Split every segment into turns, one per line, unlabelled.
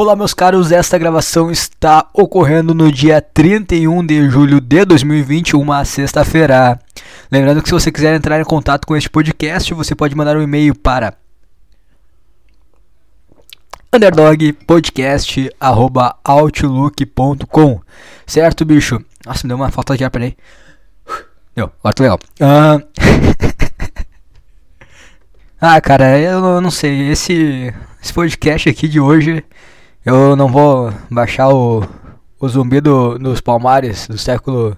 Olá, meus caros, esta gravação está ocorrendo no dia 31 de julho de 2020, uma sexta-feira. Lembrando que se você quiser entrar em contato com este podcast, você pode mandar um e-mail para underdogpodcast.outlook.com Certo, bicho? Nossa, me deu uma falta de ar, peraí. Deu, agora tô legal. Ah, ah cara, eu não sei, esse, esse podcast aqui de hoje eu não vou baixar o, o zumbi do, dos palmares do século,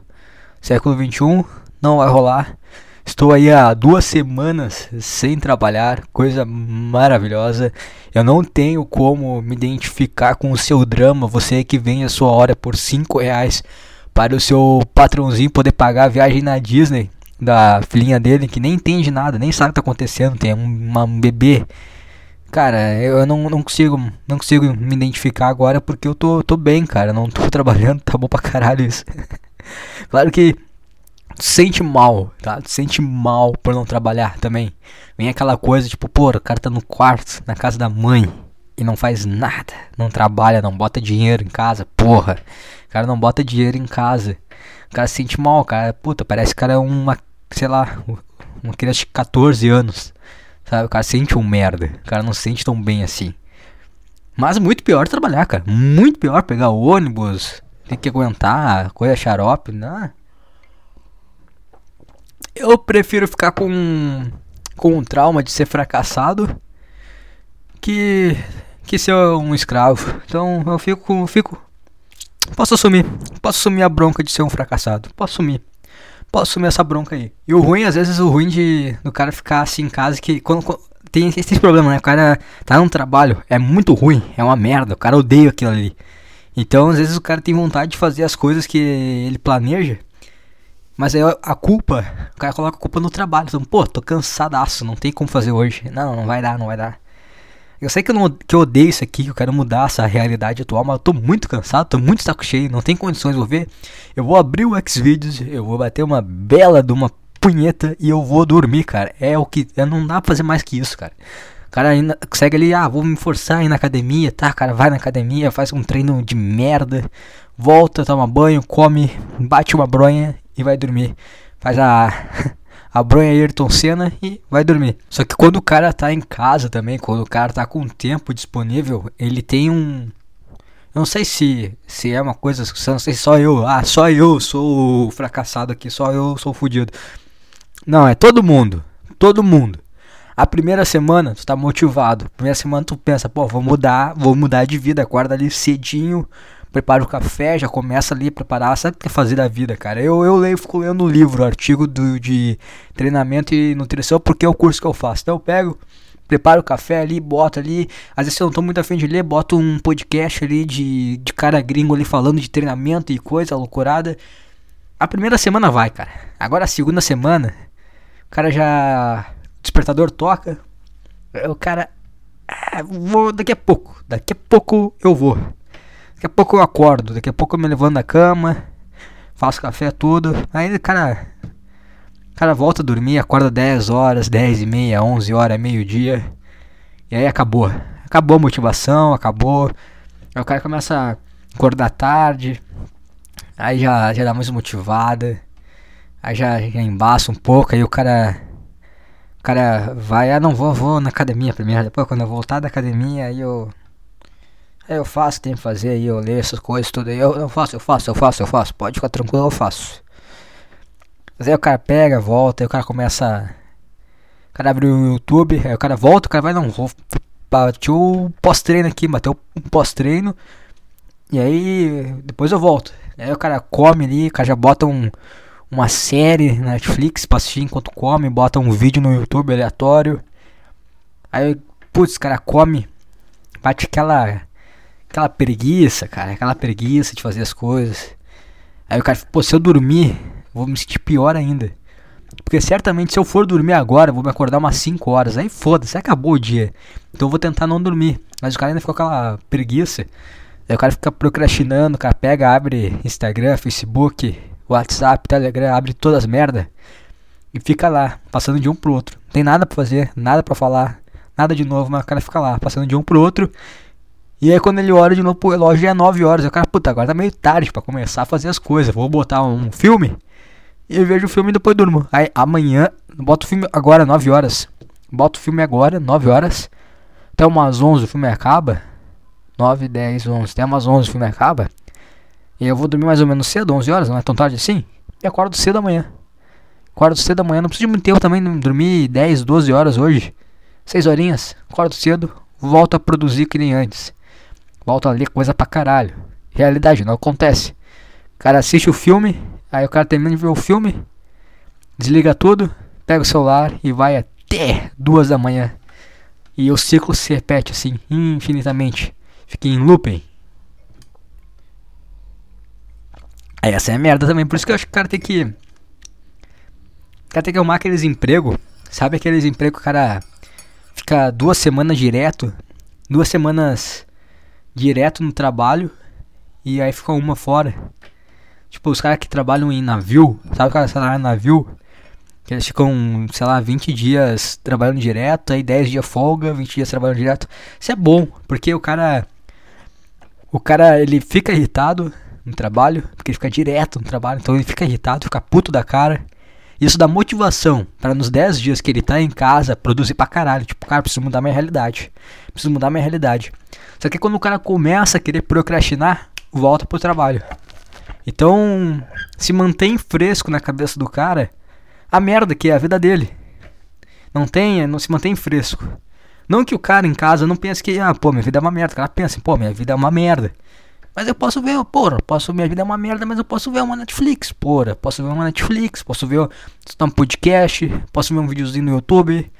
século 21. Não vai rolar. Estou aí há duas semanas sem trabalhar, coisa maravilhosa. Eu não tenho como me identificar com o seu drama. Você que vem a sua hora por 5 reais para o seu patrãozinho poder pagar a viagem na Disney da filhinha dele, que nem entende nada, nem sabe o que está acontecendo. Tem um, um bebê Cara, eu não, não consigo não consigo me identificar agora porque eu tô, tô bem, cara. Não tô trabalhando, tá bom pra caralho isso. claro que sente mal, tá? Sente mal por não trabalhar também. Vem aquela coisa tipo, pô, o cara tá no quarto, na casa da mãe e não faz nada. Não trabalha, não bota dinheiro em casa, porra. O cara não bota dinheiro em casa. O cara se sente mal, cara. Puta, parece que o cara é uma, sei lá, uma criança de 14 anos. Sabe? O cara sente um merda. O cara não se sente tão bem assim. Mas muito pior trabalhar, cara. Muito pior pegar ônibus. Tem que aguentar coisa xarope. Não. Eu prefiro ficar com, com um trauma de ser fracassado que, que ser um escravo. Então eu fico. fico posso assumir. Posso assumir a bronca de ser um fracassado. Posso assumir posso assumir essa bronca aí. E o ruim, às vezes, o ruim de do cara ficar assim em casa, que quando, quando tem esse problema, né? O cara tá num trabalho, é muito ruim, é uma merda, o cara odeia aquilo ali. Então, às vezes, o cara tem vontade de fazer as coisas que ele planeja, mas aí a culpa, o cara coloca a culpa no trabalho. Então, pô, tô cansadaço, não tem como fazer hoje. Não, não vai dar, não vai dar. Eu sei que eu, não, que eu odeio isso aqui, que eu quero mudar essa realidade atual, mas eu tô muito cansado, tô muito saco cheio, não tem condições, vou ver. Eu vou abrir o Xvideos, eu vou bater uma bela de uma punheta e eu vou dormir, cara. É o que. Não dá pra fazer mais que isso, cara. O cara ainda consegue ali, ah, vou me forçar a ir na academia, tá? Cara, vai na academia, faz um treino de merda, volta, toma banho, come, bate uma bronha e vai dormir. Faz a. a bronha Ayrton Senna e vai dormir. Só que quando o cara tá em casa também, quando o cara tá com tempo disponível, ele tem um. Eu não sei se, se é uma coisa, não sei se só eu, ah, só eu sou o fracassado aqui, só eu sou o. Não, é todo mundo, todo mundo. A primeira semana tu tá motivado, primeira semana tu pensa, pô, vou mudar, vou mudar de vida, acorda ali cedinho, prepara o café, já começa ali a preparar, sabe o que é fazer da vida, cara? Eu, eu leio, fico lendo livro, artigo do, de treinamento e nutrição, porque é o curso que eu faço. Então eu pego, preparo o café ali, boto ali. Às vezes eu não tô muito afim de ler, boto um podcast ali de, de cara gringo ali falando de treinamento e coisa, loucurada. A primeira semana vai, cara. Agora a segunda semana, o cara já. O despertador toca. O cara. Ah, vou daqui a pouco. Daqui a pouco eu vou. Daqui a pouco eu acordo, daqui a pouco eu me levanto da cama, faço café tudo. Aí, cara, cara volta a dormir, acorda 10 horas, 10 e meia, 11 horas, meio-dia. E aí acabou. Acabou a motivação, acabou. Aí o cara começa a acordar tarde. Aí já, já dá mais motivada. Aí já, já embaça um pouco. Aí o cara. O cara vai, ah não, vou, vou na academia primeiro. Depois quando eu voltar da academia, aí eu eu faço, tem que fazer aí, eu leio essas coisas tudo aí. Eu, eu faço, eu faço, eu faço, eu faço. Pode ficar tranquilo, eu faço. Mas aí o cara pega, volta, aí o cara começa. O cara abre o YouTube, aí o cara volta, o cara vai, não, vou bater o pós-treino aqui, bateu um pós-treino. E aí depois eu volto. Aí o cara come ali, o cara já bota um, uma série na Netflix pra assistir enquanto come, bota um vídeo no YouTube aleatório. Aí, putz, o cara come, bate aquela aquela preguiça, cara, aquela preguiça de fazer as coisas. Aí o cara, pô, se eu dormir, vou me sentir pior ainda. Porque certamente se eu for dormir agora, vou me acordar umas 5 horas. Aí foda-se, acabou o dia. Então eu vou tentar não dormir. Mas o cara ainda ficou com aquela preguiça. Aí o cara fica procrastinando, o cara pega, abre Instagram, Facebook, WhatsApp, Telegram, abre todas as merda. E fica lá, passando de um pro outro. Não tem nada pra fazer, nada pra falar, nada de novo, mas o cara fica lá, passando de um pro outro E aí quando ele olha de novo pro relógio já é 9 horas. Eu, cara, puta, agora tá meio tarde pra começar a fazer as coisas. Vou botar um filme e vejo o filme e depois durmo. Aí amanhã, boto o filme agora, 9 horas. Boto o filme agora, 9 horas. Até umas 11 o filme acaba. 9, 10, 11. Até umas 11 o filme acaba. E eu vou dormir mais ou menos cedo, 11 horas, não é tão tarde assim. E acordo cedo amanhã. Acordo cedo amanhã, não preciso de muito tempo também, dormir 10, 12 horas hoje. 6 horinhas, acordo cedo, volto a produzir que nem antes. Volto a ler coisa pra caralho. Realidade, não acontece. O cara assiste o filme, aí o cara termina de ver o filme, desliga tudo, pega o celular e vai até duas da manhã. E o ciclo se repete assim, infinitamente. Fica em looping. Aí essa é a merda também, por isso que eu acho que o cara tem que. O cara tem que arrumar aqueles empregos. Sabe aqueles empregos que o cara fica duas semanas direto? Duas semanas direto no trabalho e aí fica uma fora. Tipo, os caras que trabalham em navio, sabe o cara que trabalha em navio? Que eles ficam, sei lá, 20 dias trabalhando direto, aí 10 dias folga, 20 dias trabalhando direto. Isso é bom, porque o cara. O cara, ele fica irritado no trabalho, porque ele fica direto no trabalho, então ele fica irritado, fica puto da cara. Isso dá motivação para nos 10 dias que ele tá em casa produzir pra caralho. Tipo, cara, preciso mudar minha realidade. Preciso mudar minha realidade. Só que quando o cara começa a querer procrastinar, volta pro trabalho. Então, se mantém fresco na cabeça do cara a merda que é a vida dele. Não tenha, não se mantém fresco. Não que o cara em casa não pense que, ah, pô, minha vida é uma merda. O cara pensa, pô, minha vida é uma merda. Mas eu posso ver, porra, posso, minha vida é uma merda, mas eu posso ver uma Netflix, porra. Posso ver uma Netflix, posso ver um podcast, posso ver um videozinho no YouTube,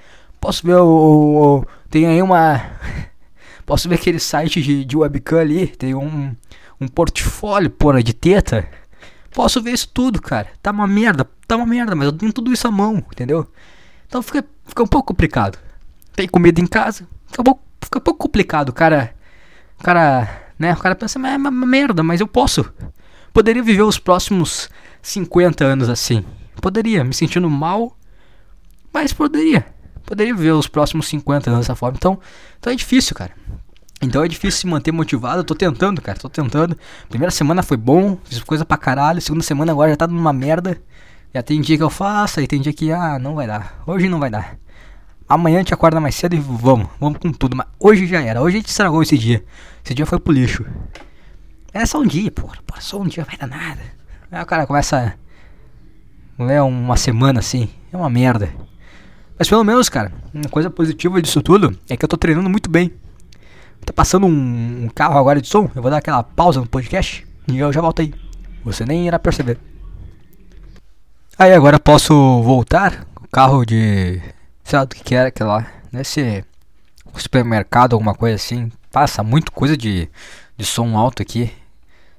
posso ver o, o, o tem aí uma posso ver aquele site de, de webcam ali, tem um um portfólio, porra, de teta. Posso ver isso tudo, cara. Tá uma merda, tá uma merda, mas eu tenho tudo isso à mão, entendeu? Então fica, fica um pouco complicado. Tem comida em casa, fica um pouco, fica um pouco complicado, cara. Cara né? O cara pensa, é uma merda, mas eu posso. Poderia viver os próximos 50 anos assim. Poderia, me sentindo mal, mas poderia. Poderia viver os próximos 50 anos dessa forma. Então, então é difícil, cara. Então é difícil se manter motivado. Eu tô tentando, cara. Tô tentando. Primeira semana foi bom, fiz coisa pra caralho. Segunda semana agora já tá numa merda. Já tem dia que eu faço, aí tem dia que, ah, não vai dar. Hoje não vai dar. Amanhã a gente acorda mais cedo e vamos, vamos com tudo. Mas hoje já era, hoje a gente estragou esse dia. Esse dia foi pro lixo. É só um dia, porra, porra só um dia vai dar nada. Aí o cara começa. Não é uma semana assim, é uma merda. Mas pelo menos, cara, uma coisa positiva disso tudo é que eu tô treinando muito bem. Tá passando um, um carro agora de som, eu vou dar aquela pausa no podcast e eu já volto aí. Você nem irá perceber. Aí agora posso voltar. O carro de sei lá do que, que era aquela lá. Ser supermercado, alguma coisa assim. Passa muito coisa de, de som alto aqui.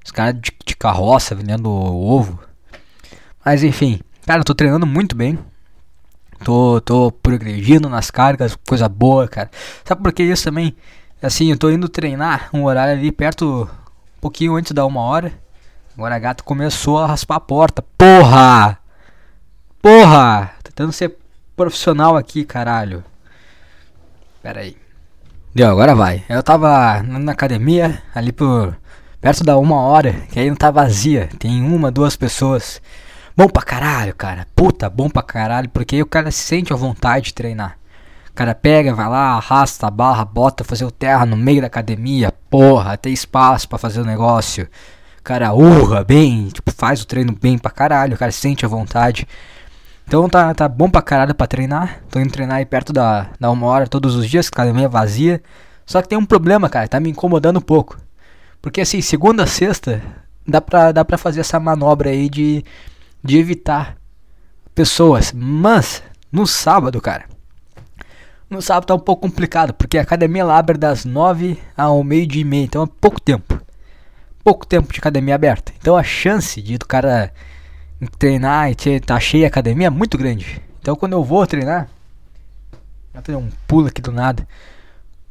Os caras de, de carroça vendendo ovo. Mas enfim, cara, eu tô treinando muito bem. Tô, tô progredindo nas cargas, coisa boa, cara. Sabe por que isso também? Assim, eu tô indo treinar um horário ali perto, um pouquinho antes da uma hora. Agora a começou a raspar a porta. Porra! Porra! Tentando ser profissional aqui, caralho. Pera aí. Deu, agora vai. Eu tava na academia, ali por perto da uma hora, que aí não tá vazia. Tem uma, duas pessoas. Bom pra caralho, cara. Puta, bom pra caralho, porque aí o cara se sente à vontade de treinar. O cara pega, vai lá, arrasta a barra, bota fazer o terra no meio da academia. Porra, tem espaço para fazer o negócio. O cara urra bem, tipo, faz o treino bem pra caralho. O cara se sente à vontade. Então tá, tá bom pra caralho pra treinar. Tô indo treinar aí perto da, da uma hora todos os dias, academia vazia. Só que tem um problema, cara, tá me incomodando um pouco. Porque assim, segunda a sexta, dá pra, dá pra fazer essa manobra aí de, de evitar pessoas. Mas, no sábado, cara. No sábado tá um pouco complicado, porque a academia lá abre das nove ao meio dia e meia, então é pouco tempo. Pouco tempo de academia aberta. Então a chance de do cara treinar e tá cheia a academia é muito grande. Então quando eu vou treinar, vou um pulo aqui do nada.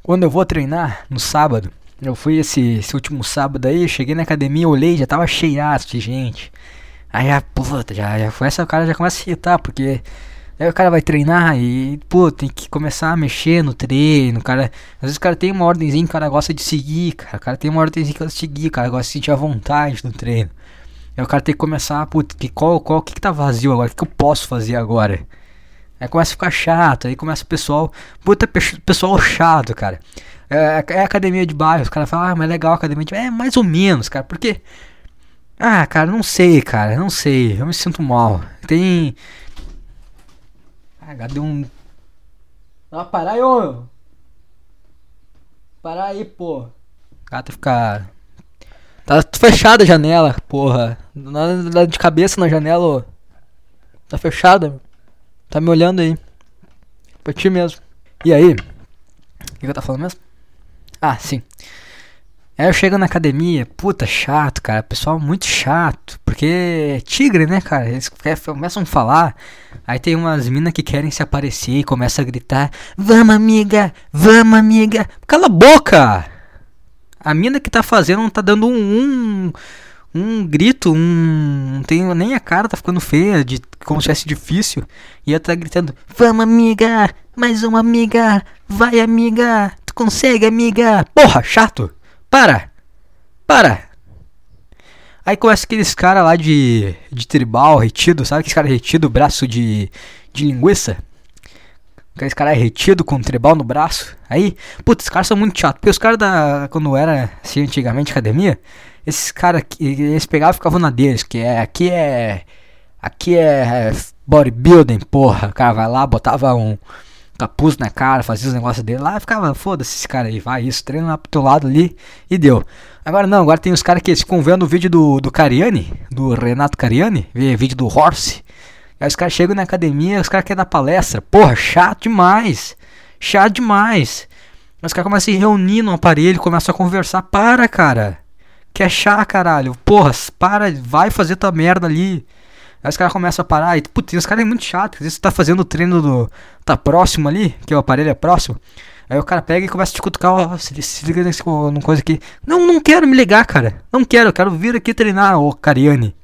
Quando eu vou treinar no sábado, eu fui esse, esse último sábado aí, cheguei na academia, olhei, já tava cheiaço de gente. Aí já, puta, já, já foi essa cara já começa a irritar, porque Aí o cara vai treinar e, pô, tem que começar a mexer no treino, cara. Às vezes o cara tem uma ordemzinha que o cara gosta de seguir, cara. O cara tem uma ordemzinha que gosta de seguir, cara. Gosta de sentir a vontade no treino. Aí o cara tem que começar, putz, que, qual, qual, o que, que tá vazio agora? O que, que eu posso fazer agora? Aí começa a ficar chato, aí começa o pessoal, puta pessoal chato, cara. É, é academia de bairro, os caras falam, ah, mas é legal a academia de bairro. É mais ou menos, cara, porque. Ah, cara, não sei, cara, não sei. Eu me sinto mal. Tem. Ah, deu um. Ah, parar aí, ô. Parar aí, pô. Gata ficar. Tá fechada a janela, porra. Nada de cabeça na janela, ô. Tá fechada. Tá me olhando aí. Pra ti mesmo. E aí? O que eu tá falando mesmo? Ah, sim. Aí eu chego na academia, puta, chato, cara. Pessoal muito chato. Porque é tigre, né, cara? Eles começam a falar. Aí tem umas minas que querem se aparecer e começam a gritar: Vamos, amiga! Vamos, amiga! Cala a boca! A mina que tá fazendo não tá dando um, um, um grito, um. Não tem nem a cara, tá ficando feia, de, como se fosse difícil. E ela tá gritando: Vamos, amiga! Mais uma amiga! Vai, amiga! Tu consegue, amiga! Porra, chato! Para! Para! Aí começa aqueles caras lá de, de tribal, retido, sabe aqueles caras retido, braço de, de linguiça? Aqueles caras retido com tribal no braço. Aí, putz, os caras são muito chatos. Porque os caras da. Quando era assim antigamente academia, esses caras eles pegavam e ficavam na deles, que é. Aqui é. Aqui é bodybuilding, porra. O cara vai lá, botava um capuz na cara, fazia os negócios dele lá, ficava, foda-se esse cara aí, vai isso, treina lá pro teu lado ali e deu. Agora não, agora tem os caras que ficam vendo o vídeo do, do Cariani, do Renato Cariani, vê vídeo do Horse. Aí os caras chegam na academia, os caras querem dar palestra. Porra, chato demais. Chato demais. Os caras começam a se reunir no aparelho, começam a conversar. Para, cara. Quer chá, caralho. Porra, para, vai fazer tua merda ali. Aí os caras começam a parar e, putz, os caras é muito chato. Às vezes você tá fazendo o treino do. tá próximo ali, que o aparelho é próximo. Aí o cara pega e começa a te cutucar, ó, se, se liga numa coisa aqui. Não, não quero me ligar, cara. Não quero, eu quero vir aqui treinar, ô Cariane.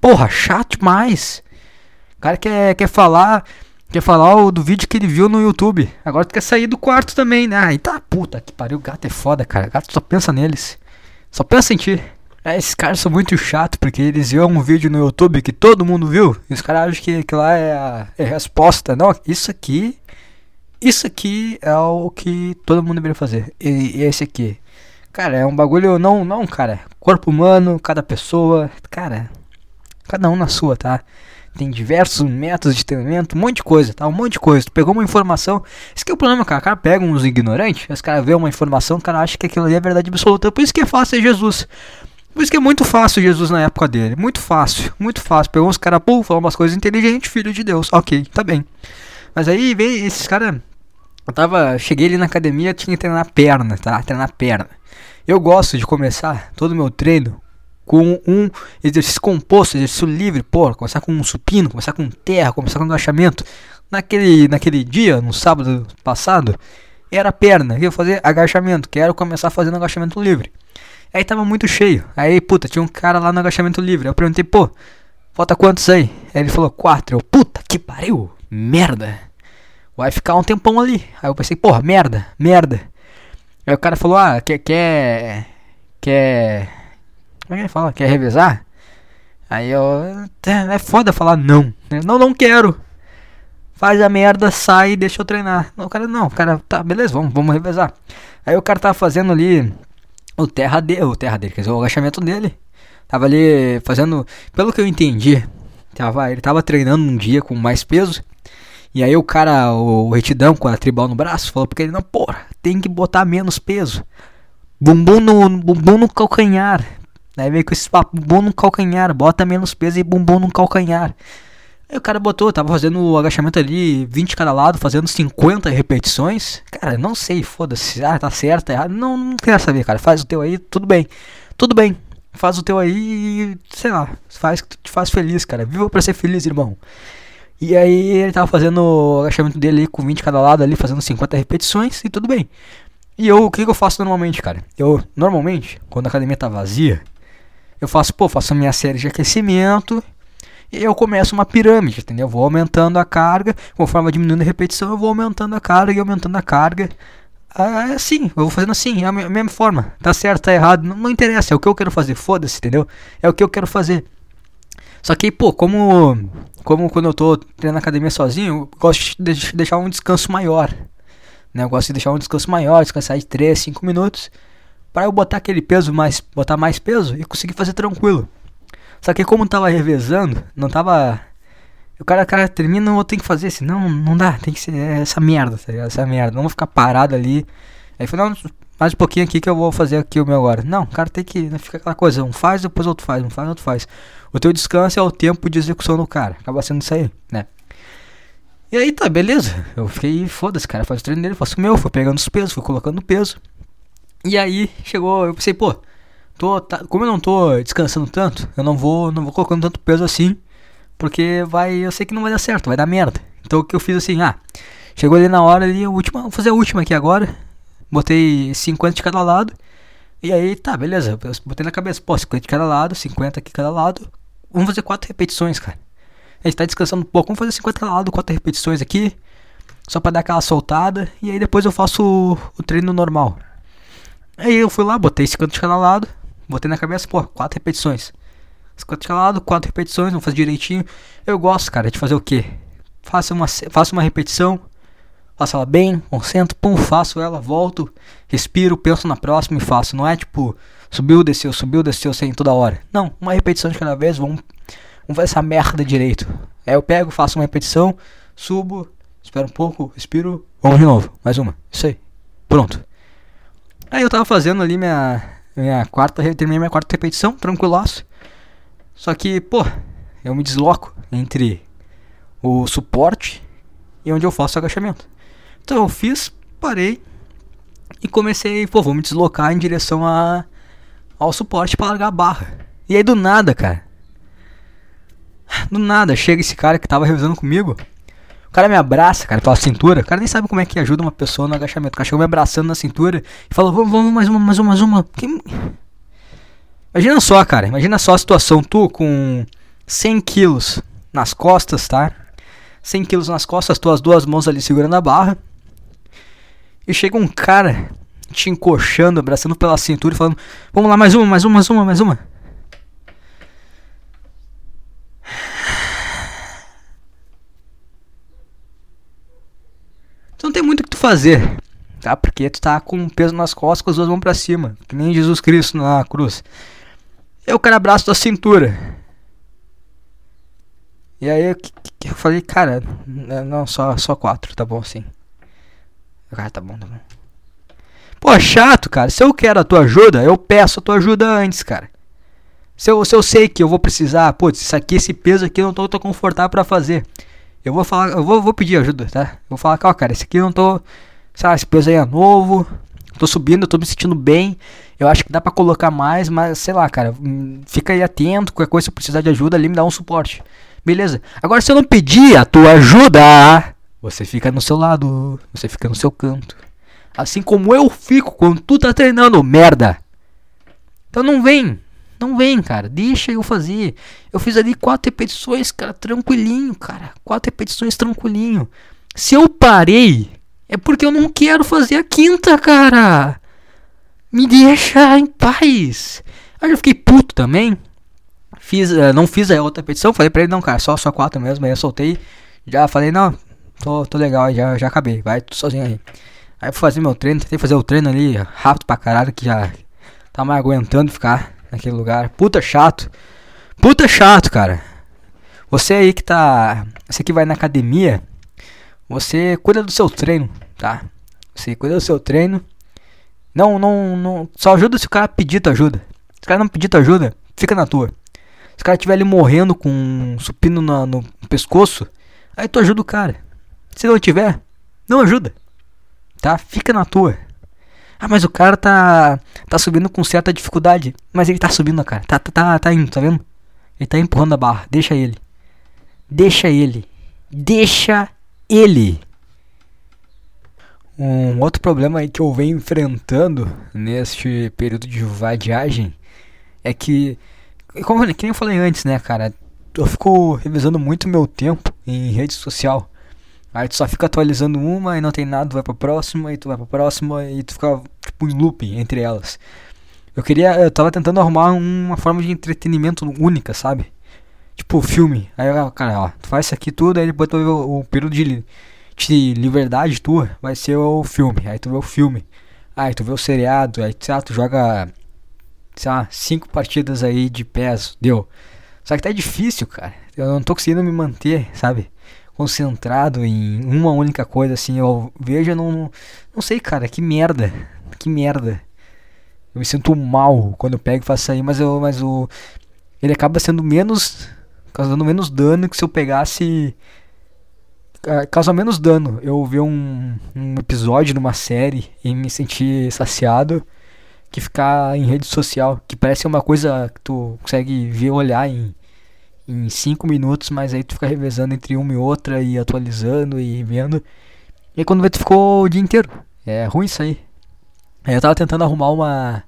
Porra, chato demais. O cara quer, quer falar. Quer falar o, do vídeo que ele viu no YouTube. Agora tu quer sair do quarto também, né? Aí tá puta que pariu. Gato é foda, cara. Gato só pensa neles. Só pensa em ti. É, esses caras são muito chatos, porque eles viram um vídeo no YouTube que todo mundo viu, e os caras acham que, que lá é a, é a resposta. Não, isso aqui. Isso aqui é o que todo mundo deveria fazer. E, e esse aqui. Cara, é um bagulho. Não, não, cara. Corpo humano, cada pessoa. Cara, cada um na sua, tá? Tem diversos métodos de treinamento, um monte de coisa, tá? Um monte de coisa. Tu pegou uma informação. Esse que é o problema, cara. O cara pega uns ignorantes, os caras vê uma informação, o cara acha que aquilo ali é verdade absoluta. Por isso que é fácil ser Jesus. Por isso que é muito fácil Jesus na época dele. Muito fácil, muito fácil. Pegou uns caras, pô, falou umas coisas inteligentes, filho de Deus. Ok, tá bem. Mas aí vem esses caras. Eu tava. Cheguei ali na academia, tinha que treinar perna, tá? Treinar perna. Eu gosto de começar todo o meu treino com um exercício composto, exercício livre, pô, começar com um supino, começar com terra, começar com agachamento. Naquele, naquele dia, no sábado passado, era perna, eu ia fazer agachamento, quero começar fazendo agachamento livre. Aí tava muito cheio. Aí, puta, tinha um cara lá no agachamento livre. Eu perguntei, pô, falta quantos aí? Aí ele falou, quatro. Eu, puta que pariu, merda. Vai ficar um tempão ali. Aí eu pensei, porra, merda, merda. Aí o cara falou, ah, quer, quer, quer, como é que ele fala? Quer revezar? Aí eu, é, é foda falar não. Não, não quero. Faz a merda, sai e deixa eu treinar. Não, o cara, não, o cara, tá, beleza, vamos, vamos revezar. Aí o cara tava fazendo ali o terra dele, o terra dele, quer dizer, o agachamento dele. Tava ali fazendo, pelo que eu entendi, tava, ele tava treinando um dia com mais peso. E aí o cara, o, retidão com a tribal no braço, falou porque ele não, porra, tem que botar menos peso. Bumbum no, bumbum no calcanhar. Aí veio com esse papo, bumbum no calcanhar, bota menos peso e bumbum no calcanhar. Aí o cara botou, tava fazendo o agachamento ali, 20 cada lado, fazendo 50 repetições. Cara, não sei, foda-se, ah, tá certo, tá errado. Não, não quero saber, cara. Faz o teu aí, tudo bem. Tudo bem. Faz o teu aí sei lá, faz que te faz feliz, cara. Viva pra ser feliz, irmão. E aí ele tava fazendo o agachamento dele ali, com 20 cada lado ali, fazendo 50 repetições e tudo bem. E eu, o que, que eu faço normalmente, cara? Eu, normalmente, quando a academia tá vazia, eu faço, pô, faço a minha série de aquecimento E eu começo uma pirâmide, entendeu? Eu vou aumentando a carga, conforme diminuindo a repetição, eu vou aumentando a carga e aumentando a carga. Ah, é assim, eu vou fazendo assim, é a mesma forma. Tá certo, tá errado, não, não interessa, é o que eu quero fazer, foda-se, entendeu? É o que eu quero fazer. Só que, pô, como, como quando eu tô treinando na academia sozinho, eu gosto de deixar um descanso maior. Né? Eu gosto de deixar um descanso maior, descansar de 3, 5 minutos, para eu botar aquele peso mais, botar mais peso e conseguir fazer tranquilo. Só que como tava revezando, não tava. O cara, cara termina, eu tenho que fazer assim. Não, dá, tem que ser essa merda, tá ligado? Essa merda. Não vou ficar parado ali. Aí falei, não, mais um pouquinho aqui que eu vou fazer aqui o meu agora. Não, o cara tem que. Não fica aquela coisa, um faz, depois outro faz, um faz, outro faz. O teu descanso é o tempo de execução do cara. Acaba sendo isso aí, né? E aí tá, beleza. Eu fiquei, foda-se, cara, faz o treino dele, faço o meu, fui pegando os pesos, fui colocando peso. E aí chegou, eu pensei, pô, tô, tá, como eu não tô descansando tanto, eu não vou, não vou colocando tanto peso assim, porque vai, eu sei que não vai dar certo, vai dar merda. Então o que eu fiz assim, ah, chegou ali na hora ali, a última, vou fazer a última aqui agora. Botei 50 de cada lado. E aí, tá, beleza. Eu botei na cabeça, pô, 50 de cada lado, 50 aqui de cada lado. Vamos fazer quatro repetições, cara. A gente tá descansando um pouco, vamos fazer 50 de cada lado, quatro repetições aqui. Só pra dar aquela soltada. E aí depois eu faço o, o treino normal. Aí eu fui lá, botei 50 de cada lado, botei na cabeça, pô, 4 repetições. 50 de cada lado, 4 repetições, vamos fazer direitinho. Eu gosto, cara, de fazer o quê? Faço uma, faço uma repetição, faço ela bem, concentro, pum, faço ela, volto, respiro, penso na próxima e faço. Não é tipo, subiu, desceu, subiu, desceu, sem toda hora. Não, uma repetição de cada vez, vamos, vamos fazer essa merda direito. Aí eu pego, faço uma repetição, subo, espero um pouco, respiro, vamos de novo, mais uma, isso aí, pronto. Aí eu tava fazendo ali minha, minha quarta, terminei minha quarta repetição, tranquilaço. Só que, pô, eu me desloco entre o suporte e onde eu faço agachamento. Então eu fiz, parei e comecei, pô, vou me deslocar em direção a, ao suporte para largar a barra. E aí do nada, cara. Do nada, chega esse cara que tava revisando comigo cara me abraça, cara, pela cintura. O cara nem sabe como é que ajuda uma pessoa no agachamento. O cara chegou me abraçando na cintura e falou: Vamos, vamos, mais uma, mais uma, mais uma. Que... Imagina só, cara. Imagina só a situação. Tu com 100 quilos nas costas, tá? 100 quilos nas costas, tuas duas mãos ali segurando a barra. E chega um cara te encoxando, abraçando pela cintura e falando: Vamos lá, mais uma, mais uma, mais uma, mais uma. Não tem muito o que tu fazer, tá? Porque tu tá com peso nas costas com as duas mãos pra cima, que nem Jesus Cristo na cruz. E o cara abraça tua cintura. E aí eu, eu falei, cara, não, só, só quatro, tá bom assim. Cara, tá bom, tá bom. Pô, chato, cara. Se eu quero a tua ajuda, eu peço a tua ajuda antes, cara. Se eu, se eu sei que eu vou precisar, pô, isso aqui, esse peso aqui eu não tô tão confortável para fazer. Eu vou falar, eu vou, vou pedir ajuda, tá? vou falar que, ó, cara, esse aqui eu não tô. Sabe, esse peso aí é novo. Tô subindo, eu tô me sentindo bem. Eu acho que dá pra colocar mais, mas sei lá, cara. Hum, fica aí atento. Qualquer coisa, se precisar de ajuda ali, me dá um suporte. Beleza. Agora, se eu não pedir a tua ajuda, você fica no seu lado. Você fica no seu canto. Assim como eu fico quando tu tá treinando, merda. Então não vem. Não vem, cara. Deixa eu fazer. Eu fiz ali quatro repetições, cara, tranquilinho, cara. Quatro repetições tranquilinho. Se eu parei, é porque eu não quero fazer a quinta, cara. Me deixa em paz. Aí eu fiquei puto também. Fiz, uh, não fiz a outra repetição. Falei pra ele, não, cara, só, só quatro mesmo. Aí eu soltei. Já falei, não, tô, tô legal, já, já acabei. Vai, tô sozinho aí. Aí fui fazer meu treino. Tentei fazer o treino ali rápido pra caralho, que já mais aguentando ficar naquele lugar. Puta chato. Puta chato, cara. Você aí que tá. Você que vai na academia. Você cuida do seu treino, tá? Você cuida do seu treino. Não, não, não. Só ajuda se o cara pedir tua ajuda. Se o cara não pedir tua ajuda, fica na tua. Se o cara estiver ali morrendo com um supino no, no pescoço, aí tu ajuda o cara. Se não tiver, não ajuda. Tá? Fica na tua. Ah, mas o cara tá tá subindo com certa dificuldade. Mas ele tá subindo, cara. Tá, tá, tá, tá indo, tá vendo? Ele tá empurrando a barra. Deixa ele. Deixa ele. Deixa ele. Um outro problema aí que eu venho enfrentando neste período de vadiagem é que, como que nem eu falei antes, né, cara? eu fico revisando muito meu tempo em rede social. Aí tu só fica atualizando uma e não tem nada, tu vai pra próxima, e tu vai pra próxima e tu fica tipo em looping entre elas. Eu queria. Eu tava tentando arrumar uma forma de entretenimento única, sabe? Tipo filme. Aí, cara, ó, tu faz isso aqui tudo, aí depois tu vê o, o período de, de liberdade tua, vai ser o filme. Aí tu vê o filme. Aí tu vê o seriado, aí sei lá, tu joga. Sei lá, cinco partidas aí de pés, deu. Só que tá difícil, cara. Eu não tô conseguindo me manter, sabe? Concentrado em uma única coisa, assim. Eu vejo, não. Não sei, cara, que merda. Que merda. Eu me sinto mal quando eu pego e faço aí, mas, eu, mas o. Ele acaba sendo menos. causando menos dano que se eu pegasse. Causa menos dano eu ver um, um episódio numa série e me sentir saciado que ficar em rede social, que parece uma coisa que tu consegue ver, olhar em em 5 minutos, mas aí tu fica revezando entre uma e outra e atualizando e vendo. E quando vê tu ficou o dia inteiro. É ruim isso aí. Eu tava tentando arrumar uma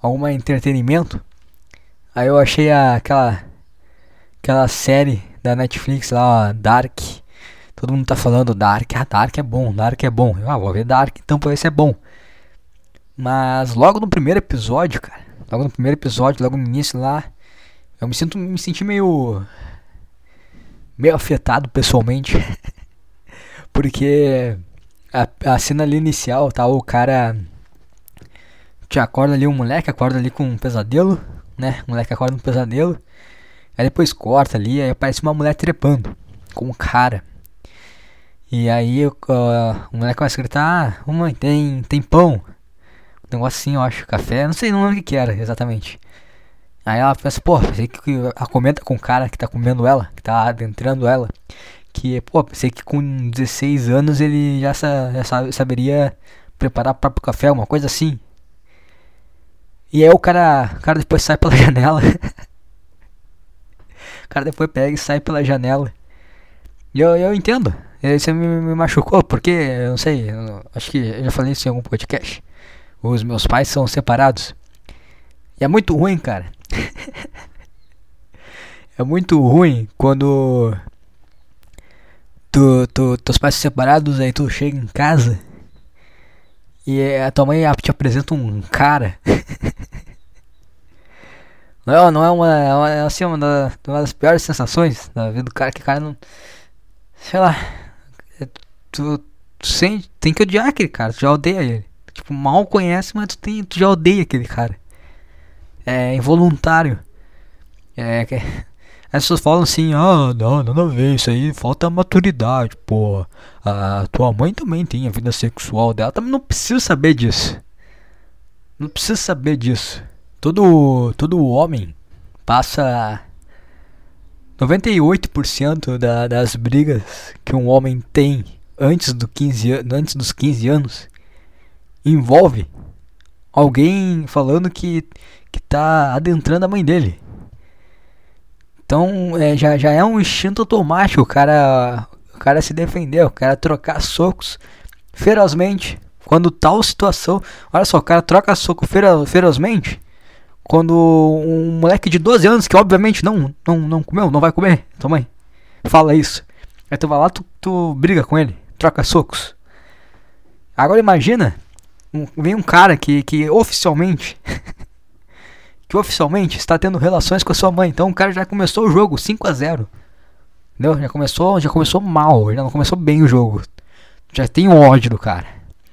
algum entretenimento. Aí eu achei aquela aquela série da Netflix lá, Dark. Todo mundo tá falando Dark, ah, Dark é bom, Dark é bom. Eu, ah, vou ver Dark, então pra ver se é bom. Mas logo no primeiro episódio, cara, logo no primeiro episódio, logo no início lá, eu me sinto me senti meio meio afetado pessoalmente. Porque a, a cena ali inicial, tá o cara te acorda ali um moleque, acorda ali com um pesadelo, né? O moleque acorda com um pesadelo. Aí depois corta ali, aí aparece uma mulher trepando com um cara. E aí uh, o moleque começa a gritar, ah, mãe, tem, tem pão. Um negócio assim, eu acho, café, não sei, não lembro o que, que era exatamente. Aí ela pensa, pô, pensei que ela comenta com o cara que tá comendo ela, que tá adentrando ela. Que, pô, pensei que com 16 anos ele já, já saberia preparar o próprio café, uma coisa assim. E aí o cara, o cara depois sai pela janela. o cara depois pega e sai pela janela. E eu, eu entendo. Você me, me machucou, porque, eu não sei, eu acho que eu já falei isso em algum podcast. Os meus pais são separados. E é muito ruim, cara. é muito ruim quando tu, tu, teus pais separados, aí tu chega em casa e a tua mãe te apresenta um cara. não, não é uma, é uma, é assim, uma, uma das piores sensações da vida do cara, que o cara não. Sei lá. É, tu, tu sente, tem que odiar aquele cara, tu já odeia ele. Tipo, mal conhece, mas tu, tem, tu já odeia aquele cara. É involuntário. É que. As pessoas falam assim, ah, não, nada a ver, isso aí falta maturidade, pô. A tua mãe também tem a vida sexual dela, também não precisa saber disso. Não precisa saber disso. Todo, todo homem passa 98% da, das brigas que um homem tem antes, do 15, antes dos 15 anos envolve alguém falando que, que tá adentrando a mãe dele. Então é, já, já é um instinto automático o cara, o cara se defender, o cara trocar socos ferozmente. Quando tal situação, olha só, o cara troca soco fero, ferozmente. Quando um moleque de 12 anos, que obviamente não, não, não comeu, não vai comer, tua mãe, fala isso. Aí tu vai lá, tu, tu briga com ele, troca socos. Agora imagina, um, vem um cara que, que oficialmente que oficialmente está tendo relações com a sua mãe. Então o cara já começou o jogo 5 a 0. Entendeu? Já começou, já começou mal, já não começou bem o jogo. Já tem ódio do cara.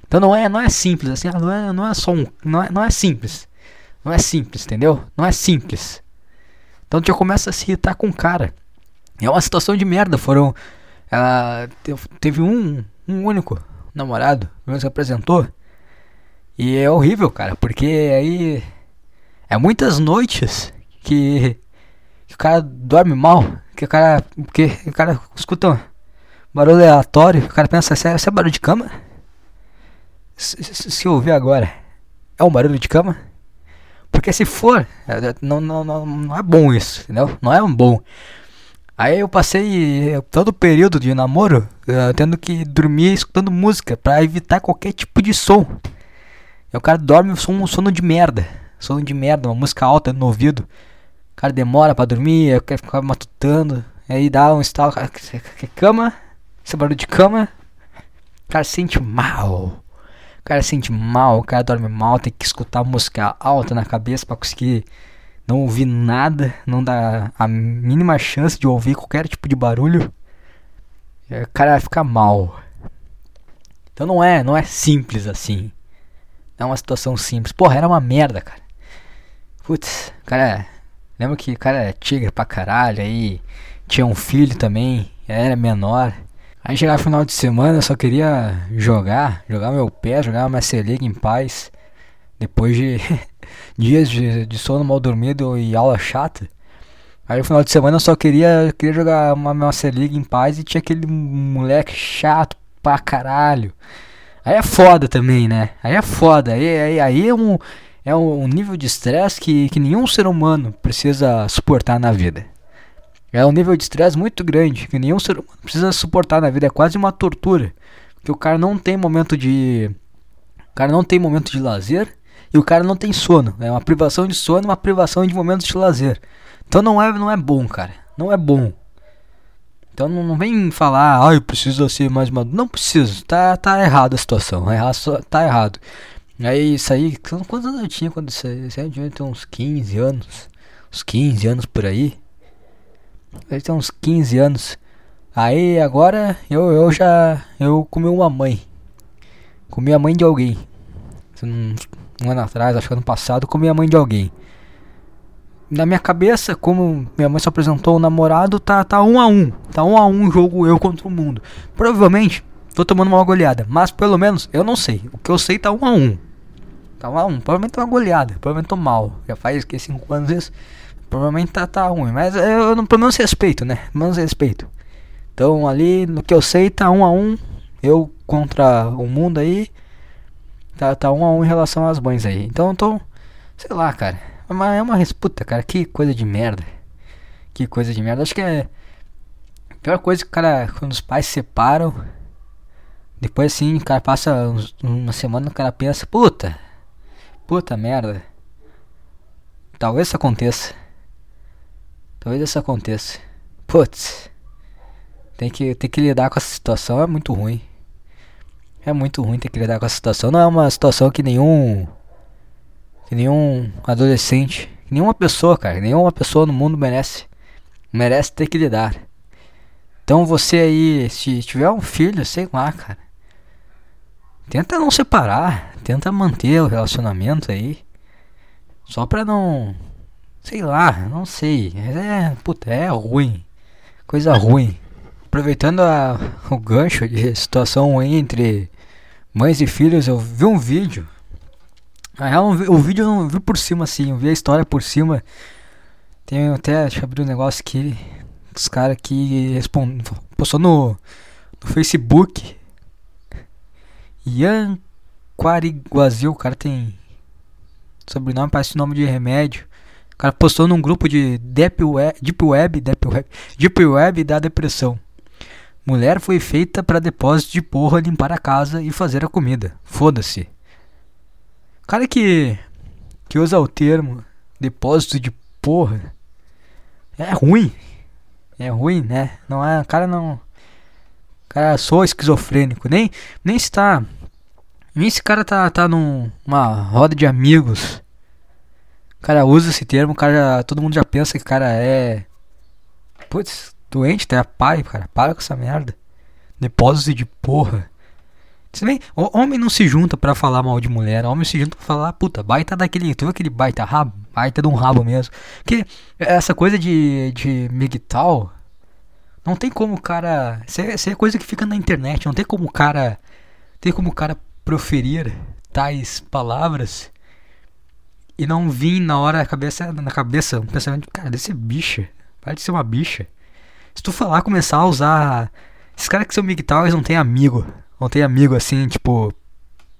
Então não é, não é simples assim, ah, não é, não é só um, não é, não é simples. Não é simples, entendeu? Não é simples. Então tu já começa a se irritar com o cara. É uma situação de merda, foram ela teve um, um único namorado, que se apresentou. E é horrível, cara, porque aí é muitas noites que, que o cara dorme mal, que o cara. Que o cara escuta um barulho aleatório, o cara pensa, isso é, é barulho de cama? Se, se, se ouvir agora, é um barulho de cama? Porque se for, é, não, não, não, não é bom isso, entendeu? Não é um bom. Aí eu passei todo o período de namoro uh, tendo que dormir escutando música para evitar qualquer tipo de som. E o cara dorme um sono de merda sono de merda, uma música alta no ouvido. cara demora pra dormir, eu quero ficar matutando. Aí dá um estalo, cara, cama, esse barulho de cama. O cara sente mal. O cara sente mal, o cara dorme mal, tem que escutar música alta na cabeça para conseguir não ouvir nada, não dá a mínima chance de ouvir qualquer tipo de barulho. O cara vai ficar mal. Então não é, não é simples assim. Não é uma situação simples. Porra, era uma merda, cara. Putz, cara, lembra que o cara é tigre pra caralho aí, tinha um filho também, era menor. Aí chegava final de semana, eu só queria jogar, jogar meu pé, jogar uma C-League em paz. Depois de dias de, de, sono mal dormido e aula chata. Aí no final de semana eu só queria, queria jogar uma Master League em paz e tinha aquele moleque chato pra caralho. Aí é foda também, né? Aí é foda. Aí, aí, aí é, um, é um nível de estresse que, que nenhum ser humano precisa suportar na vida. É um nível de estresse muito grande que nenhum ser humano precisa suportar na vida. É quase uma tortura. Porque o cara não tem momento de. O cara não tem momento de lazer e o cara não tem sono. É uma privação de sono, uma privação de momentos de lazer. Então não é, não é bom, cara. Não é bom. Então não, não vem falar, ah, eu preciso ser mais maduro. Não preciso. Tá, tá errado a situação. É tá errado. Aí isso aí. Quantos anos eu tinha quando isso aí? Eu ter uns 15 anos. Uns 15 anos por aí. Deve ter uns 15 anos. Aí agora eu, eu já. Eu comi uma mãe. Comi a mãe de alguém. Um, um ano atrás, acho que ano passado, comi a mãe de alguém. Na minha cabeça, como minha mãe só apresentou o namorado, tá, tá um a um. Tá um a um jogo eu contra o mundo. Provavelmente tô tomando uma goleada. Mas pelo menos eu não sei. O que eu sei tá um a um. Tá um. Provavelmente uma goleada. Provavelmente tô mal. Já faz que 5 anos isso. Provavelmente tá, tá ruim, mas eu, eu não, pelo menos respeito, né? Pelo menos respeito. Então ali, no que eu sei, tá um a um. Eu contra o mundo aí. Tá, tá um a um em relação às mães aí. Então eu tô. Sei lá, cara. Mas é uma disputa, cara. Que coisa de merda. Que coisa de merda. Acho que é. A pior coisa que o cara. Quando os pais se separam. Depois assim, o cara passa uns, uma semana o cara pensa, puta. Puta merda. Talvez isso aconteça. Talvez isso aconteça. Putz. Tem que, tem que lidar com essa situação, é muito ruim. É muito ruim ter que lidar com essa situação. Não é uma situação que nenhum. Que nenhum adolescente. Que nenhuma pessoa, cara. Nenhuma pessoa no mundo merece. Merece ter que lidar. Então você aí, se tiver um filho, sei lá, cara. Tenta não separar. Tenta manter o relacionamento aí. Só pra não Sei lá, não sei. É, puta, é ruim. Coisa ruim. Aproveitando a, o gancho de situação ruim entre mães e filhos, eu vi um vídeo. Na real, o vídeo eu não vi por cima assim, eu vi a história por cima. Tem até, deixa eu abrir um negócio aqui. Os caras que respondem. Postou no, no Facebook. Ian Quariguazil, o cara tem sobrenome, parece nome de remédio cara postou num grupo de Deep Web, Deep Web, Deep Web, Deep Web da depressão. Mulher foi feita para depósito de porra limpar a casa e fazer a comida. Foda-se. Cara que que usa o termo depósito de porra é ruim. É ruim, né? Não é, cara não cara sou esquizofrênico, nem nem está nem esse cara tá tá numa roda de amigos o cara usa esse termo, cara, todo mundo já pensa que o cara é. Putz, doente, tá? Pai, cara. Para com essa merda. Depósito de porra. Também, homem não se junta para falar mal de mulher, homem se junta pra falar, puta, baita daquele, tu viu aquele baita rabo, baita de um rabo mesmo. Porque essa coisa de, de migtal, não tem como o cara, isso é, isso é coisa que fica na internet, não tem como o cara, tem como o cara proferir tais palavras e não vim na hora na cabeça, na cabeça um pensamento, cara, deve ser bicha. Vai de ser uma bicha. Se tu falar, começar a usar. Esses caras que são eles não tem amigo. Não tem amigo assim, tipo,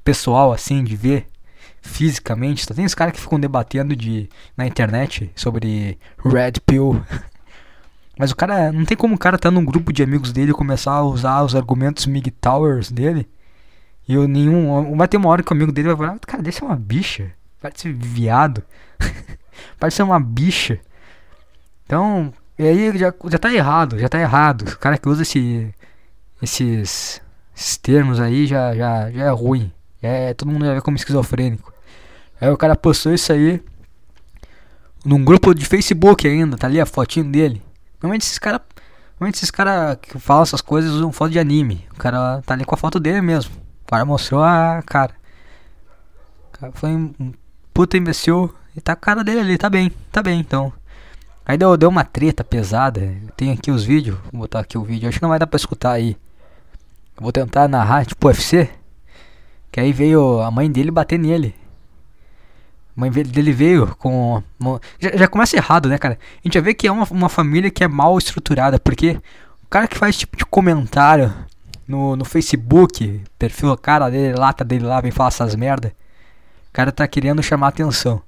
pessoal assim, de ver fisicamente. Só tem os caras que ficam debatendo de, na internet sobre Red Pill. Mas o cara, não tem como o cara tá num grupo de amigos dele e começar a usar os argumentos MGTOWers dele. E eu nenhum. Vai ter uma hora que o amigo dele vai falar, cara, desse é uma bicha. Parece viado. Parece uma bicha. Então, e aí já, já tá errado, já tá errado. O cara que usa esse, esses, esses termos aí já, já, já é ruim. É, todo mundo já vê como esquizofrênico. Aí o cara postou isso aí num grupo de Facebook ainda, tá ali a fotinho dele. Normalmente esses caras. Normalmente esses caras que falam essas coisas usam foto de anime. O cara tá ali com a foto dele mesmo. O cara mostrou a cara. O cara foi um puta imbecil. E tá a cara dele ali, tá bem, tá bem, então. Aí deu, deu uma treta pesada. Tem aqui os vídeos. Vou botar aqui o vídeo. Acho que não vai dar pra escutar aí. Eu vou tentar narrar, tipo UFC. Que aí veio a mãe dele bater nele. Mãe dele veio com. Já, já, começa errado, né, cara? A gente já vê que é uma, uma família que é mal estruturada. Porque o cara que faz tipo de comentário no, no Facebook, perfil, cara dele, lata dele lá, vem falar essas merda. O cara tá querendo chamar atenção.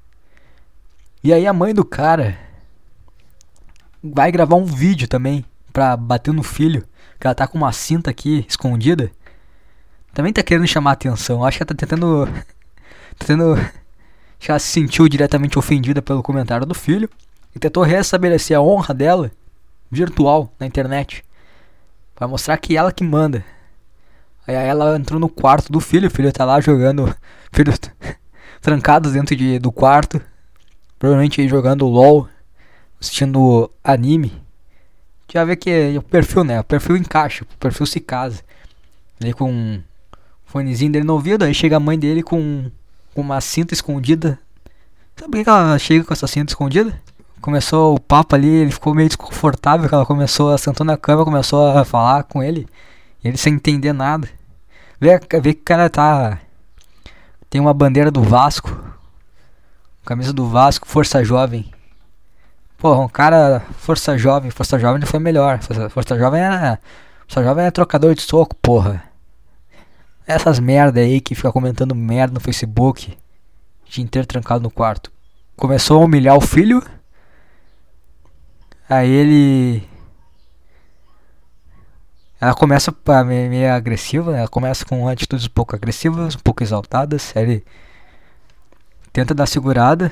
E aí a mãe do cara vai gravar um vídeo também pra bater no filho. Que ela tá com uma cinta aqui escondida. Também tá querendo chamar atenção. Acho que ela tá tentando. tá tentando. Ela se sentiu diretamente ofendida pelo comentário do filho. E tentou restabelecer a honra dela virtual na internet. Pra mostrar que ela que manda. Aí ela entrou no quarto do filho. O filho tá lá jogando. Filho trancado dentro de, do quarto. Provavelmente jogando LOL assistindo anime, já vê que o perfil, né? O perfil encaixa, o perfil se casa. Ele com um fonezinho dele no ouvido, aí chega a mãe dele com, com uma cinta escondida. Sabe por que ela chega com essa cinta escondida? Começou o papo ali, ele ficou meio desconfortável, que ela começou, sentou na cama, começou a falar com ele, ele sem entender nada. Vê, vê que o cara tá. Tem uma bandeira do Vasco. Camisa do Vasco, Força Jovem. Pô, um cara, Força Jovem, Força Jovem não foi melhor. Força, Força Jovem era. Força Jovem é trocador de soco, porra. Essas merda aí que fica comentando merda no Facebook. De inteiro trancado no quarto. Começou a humilhar o filho. Aí ele. Ela começa meio, agressiva, né? ela começa com atitudes um pouco agressivas, um pouco exaltadas. Aí ele tenta dar segurada,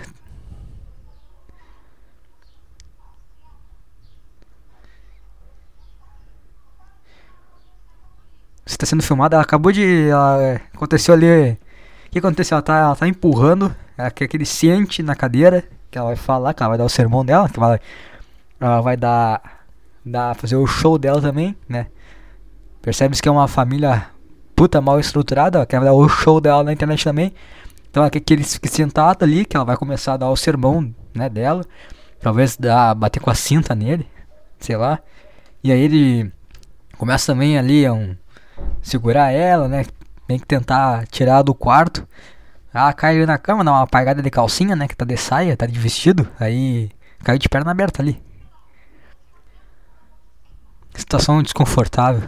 Você tá sendo filmada, ela acabou de. Ela, aconteceu ali. O que aconteceu? Ela tá, ela tá empurrando aquele ciente na cadeira. Que ela vai falar, que ela vai dar o sermão dela. Que ela, ela vai dar, dar. fazer o show dela também, né? Percebe-se que é uma família puta mal estruturada. Que ela vai dar o show dela na internet também. Então ela quer que ele fique sentado ali. Que ela vai começar a dar o sermão né, dela. Talvez dar, bater com a cinta nele. Sei lá. E aí ele começa também ali um segurar ela, né? Tem que tentar tirar do quarto. Ela cai na cama, dá uma apagada de calcinha, né? Que tá de saia, tá de vestido. Aí caiu de perna aberta ali. Situação desconfortável.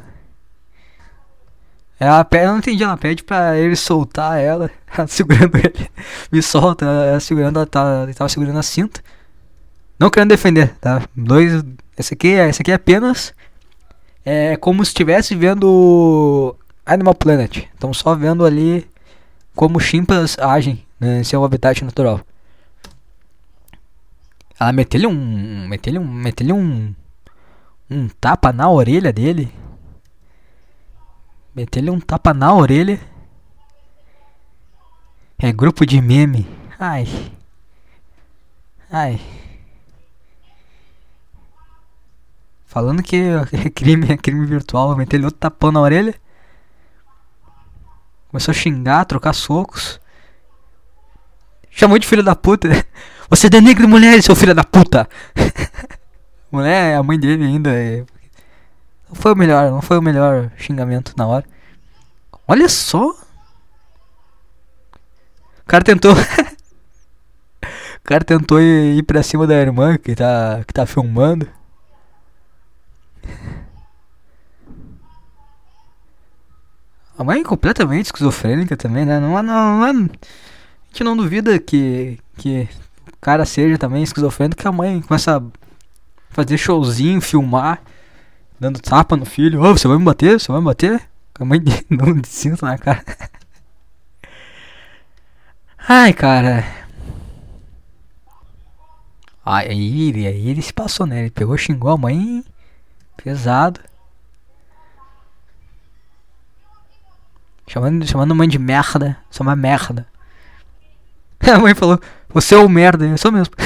Ela pede, eu não entendi, ela pede pra ele soltar ela, segurando ele. Me solta, ela segurando, ela tá, tava segurando a cinta. Não querendo defender, tá? Dois. Esse aqui, esse aqui é apenas é como se estivesse vendo Animal Planet. Estão só vendo ali como chimpas agem né, em seu habitat natural. Ela meteu-lhe um. meteu-lhe um. meteu-lhe um. um tapa na orelha dele. Meteu-lhe um tapa na orelha. É grupo de meme. Ai. Ai. Falando que é crime, é crime virtual, meter ele outro tapão na orelha. Começou a xingar, trocar socos. Chamou de filho da puta. Você é denegre mulher, seu filho da puta. Mulher, a mãe dele ainda. É... Não foi o melhor, não foi o melhor xingamento na hora. Olha só. O cara tentou. o cara tentou ir pra cima da irmã que tá, que tá filmando. A mãe é completamente esquizofrênica também, né? Não, não, não, a gente não duvida que, que o cara seja também esquizofrênico, que a mãe começa a fazer showzinho, filmar, dando tapa no filho. Ô, oh, você vai me bater? Você vai me bater? A mãe de cinto na cara. Ai, cara. Aí, aí ele se passou, né? Ele pegou, xingou a mãe pesado. Chamando, chamando a mãe de merda. Sou uma merda. A mãe falou, você é o merda, eu sou mesmo.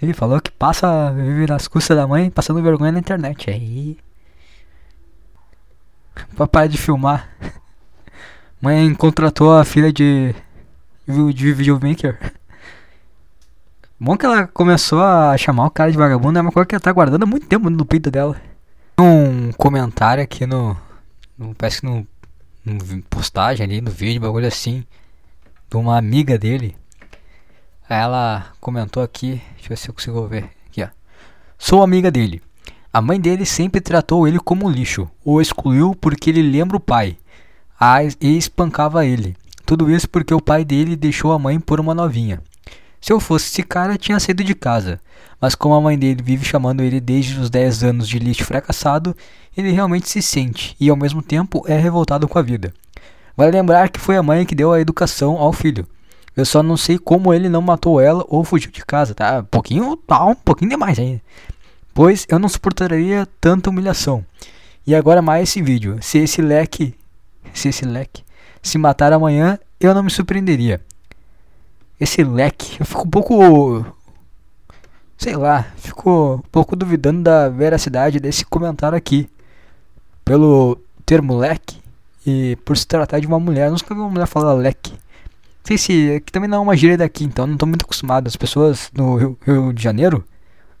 Ele falou que passa, vive nas custas da mãe, passando vergonha na internet. Aí. Papai de filmar. Mãe contratou a filha de. de videomaker. Bom que ela começou a chamar o cara de vagabundo, é uma coisa que ela tá guardando há muito tempo no peito dela. Um comentário aqui no. no parece que no, no postagem ali, no vídeo, bagulho assim. De uma amiga dele. Ela comentou aqui, deixa eu ver se eu consigo ver. Aqui, ó. Sou amiga dele. A mãe dele sempre tratou ele como lixo, o excluiu porque ele lembra o pai, e espancava ele. Tudo isso porque o pai dele deixou a mãe por uma novinha. Se eu fosse esse cara, tinha saído de casa. Mas como a mãe dele vive chamando ele desde os 10 anos de lixo fracassado, ele realmente se sente e ao mesmo tempo é revoltado com a vida. Vale lembrar que foi a mãe que deu a educação ao filho. Eu só não sei como ele não matou ela ou fugiu de casa, tá? Um pouquinho, tá, um pouquinho demais ainda pois eu não suportaria tanta humilhação. E agora mais esse vídeo. Se esse leque, se esse leque se matar amanhã, eu não me surpreenderia. Esse leque, eu fico um pouco sei lá, fico um pouco duvidando da veracidade desse comentário aqui. Pelo termo leque e por se tratar de uma mulher, eu nunca vi uma mulher falar leque. Não sei se que também não é uma gíria daqui, então não estou muito acostumado. As pessoas no Rio, Rio de Janeiro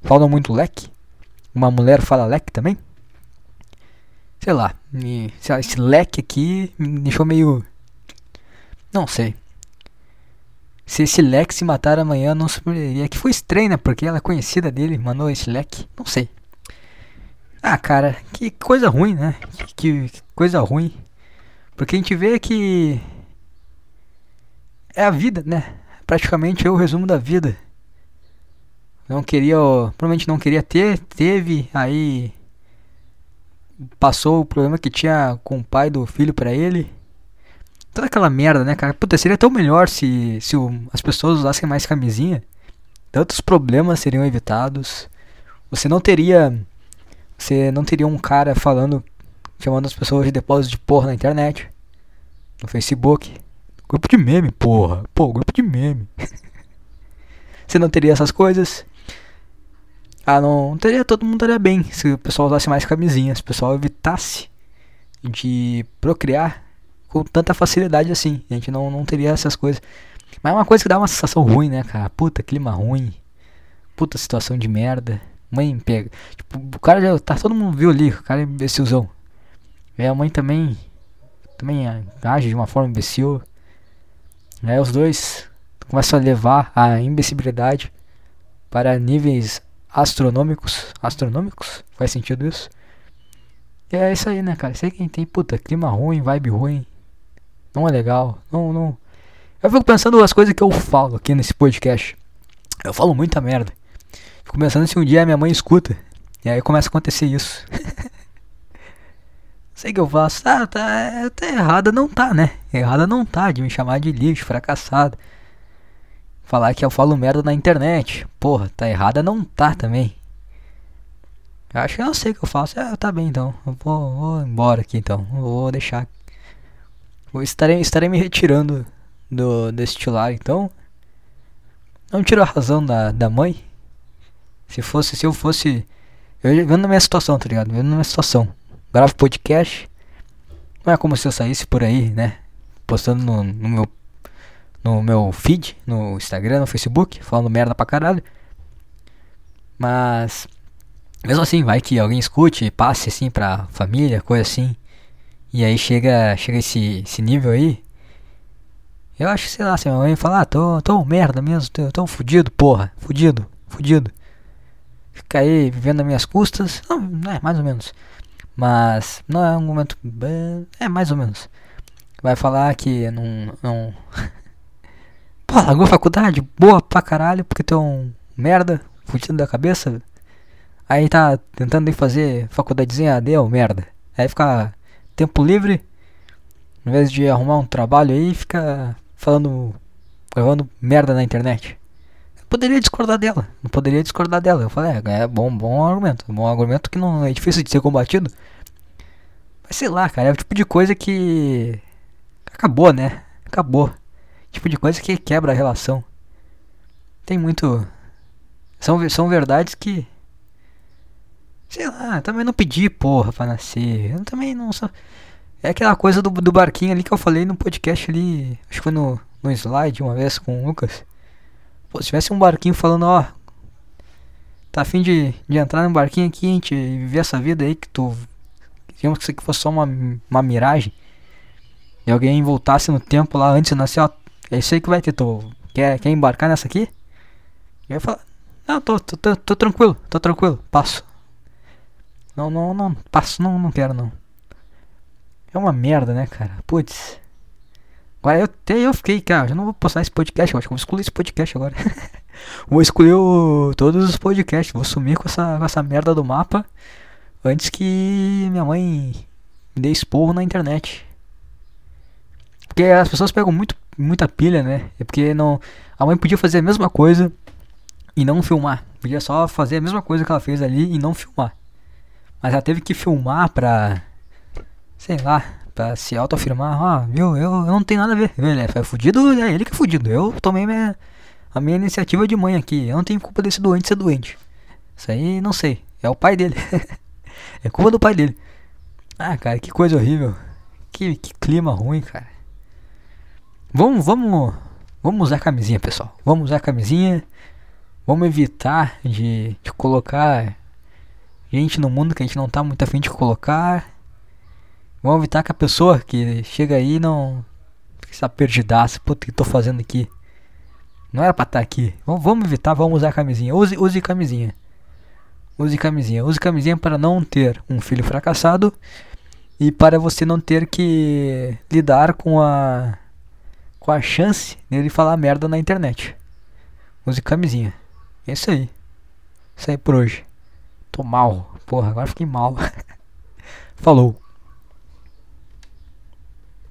falam muito leque. Uma mulher fala leque também? Sei lá, me, esse leque aqui me deixou meio. Não sei. Se esse leque se matar amanhã, não surpreenderia. Que foi estranho, né? Porque ela é conhecida dele, mandou esse leque. Não sei. Ah, cara, que coisa ruim, né? Que, que coisa ruim. Porque a gente vê que. É a vida, né? Praticamente é o resumo da vida não queria, provavelmente não queria ter, teve, aí passou o problema que tinha com o pai do filho para ele. Toda aquela merda, né, cara? Puta, seria tão melhor se, se o, as pessoas usassem mais camisinha. Tantos problemas seriam evitados. Você não teria. Você não teria um cara falando, chamando as pessoas de depósito de porra na internet. No Facebook. Grupo de meme, porra. Pô, grupo de meme. você não teria essas coisas. Ah, não teria, todo mundo estaria bem se o pessoal usasse mais camisinhas, se o pessoal evitasse de procriar com tanta facilidade assim. A gente não, não teria essas coisas. Mas é uma coisa que dá uma sensação ruim, né, cara? Puta, clima ruim. Puta situação de merda. Mãe pega. Tipo, o cara já. Tá, todo mundo viu ali, o cara é imbecilzão. E a mãe também. Também age de uma forma imbecil. Aí os dois começam a levar a imbecilidade para níveis astronômicos. Astronômicos? Faz sentido isso? E é isso aí, né, cara? Sei quem tem, puta, clima ruim, vibe ruim. Não é legal. Não, não. Eu fico pensando as coisas que eu falo aqui nesse podcast. Eu falo muita merda. Fico pensando se um dia minha mãe escuta. E aí começa a acontecer isso. Sei que eu faço. Ah, tá, tá errada não tá, né? Errada não tá de me chamar de lixo, fracassado falar que eu falo merda na internet. Porra, tá errada não tá também. Eu acho que eu sei o que eu faço. É, tá bem então. Eu vou, vou embora aqui então. Eu vou deixar. Estarei, estarei me retirando do deste lar então. Não tiro a razão da, da mãe. Se fosse, se eu fosse. Eu vendo na minha situação, tá ligado? Vendo na minha situação. Gravo podcast. Não é como se eu saísse por aí, né? Postando no, no meu no meu feed, no Instagram, no Facebook, falando merda pra caralho. Mas mesmo assim, vai que alguém escute, passe assim pra família, coisa assim. E aí chega, chega esse, esse nível aí. Eu acho, sei lá, se minha mãe falar, ah, tô, tô merda mesmo, tô, tô fudido, porra, fudido, fudido. Fica aí vivendo as minhas custas, não, é, mais ou menos. Mas não é um momento, é mais ou menos. Vai falar que não, não Pô, largou a faculdade, boa pra caralho, porque tu um merda, fudido da cabeça. Aí tá tentando ir fazer faculdadezinha AD, ô merda. Aí fica tempo livre, em vez de arrumar um trabalho aí, fica falando gravando merda na internet. Eu poderia discordar dela, não poderia discordar dela. Eu falei, é, é bom, bom argumento, bom argumento que não é difícil de ser combatido. Mas sei lá, cara, é o tipo de coisa que acabou, né? Acabou. Tipo de coisa que quebra a relação. Tem muito são são verdades que sei lá, também não pedi porra pra nascer. Eu também não sou é aquela coisa do, do barquinho ali que eu falei no podcast ali, acho que foi no, no slide uma vez com o Lucas. Pô, se tivesse um barquinho falando, ó, tá afim de, de entrar num barquinho aqui, gente viver essa vida aí que tu. Digamos que isso aqui fosse só uma, uma miragem. E alguém voltasse no tempo lá antes de nascer, ó, é isso aí que vai ter, tu quer, quer embarcar nessa aqui? E eu falar, não, tô, tô, tô, tô tranquilo, tô tranquilo, passo. Não, não, não, passo, não, não quero não. É uma merda, né, cara? Putz. Agora eu até eu fiquei, cara, já não vou postar esse podcast, eu acho que vou excluir esse podcast agora. vou excluir o, todos os podcasts, vou sumir com essa, com essa merda do mapa antes que minha mãe me dê esporro na internet. Porque as pessoas pegam muito, muita pilha, né? É porque não, a mãe podia fazer a mesma coisa e não filmar. Podia só fazer a mesma coisa que ela fez ali e não filmar. Mas ela teve que filmar pra sei lá, pra se autoafirmar, ah, viu, eu, eu não tenho nada a ver. Ele é fudido, é ele que é fudido. Eu tomei minha, a minha iniciativa de mãe aqui. Eu não tenho culpa desse doente ser doente. Isso aí não sei. É o pai dele. é culpa do pai dele. Ah, cara, que coisa horrível. Que, que clima ruim, cara. Vamos, vamos, vamos usar camisinha, pessoal. Vamos usar camisinha. Vamos evitar de, de colocar gente no mundo que a gente não tá muito afim de colocar. Vamos evitar que a pessoa que chega aí não está perdidaça. Puta, o que tô fazendo aqui? Não era pra estar tá aqui. Vamos, vamos evitar, vamos usar camisinha. Use, use camisinha. Use camisinha. Use camisinha para não ter um filho fracassado e para você não ter que lidar com a com a chance dele falar merda na internet. Use camisinha. É isso aí. Isso aí por hoje. Tô mal. Porra, agora fiquei mal. Falou.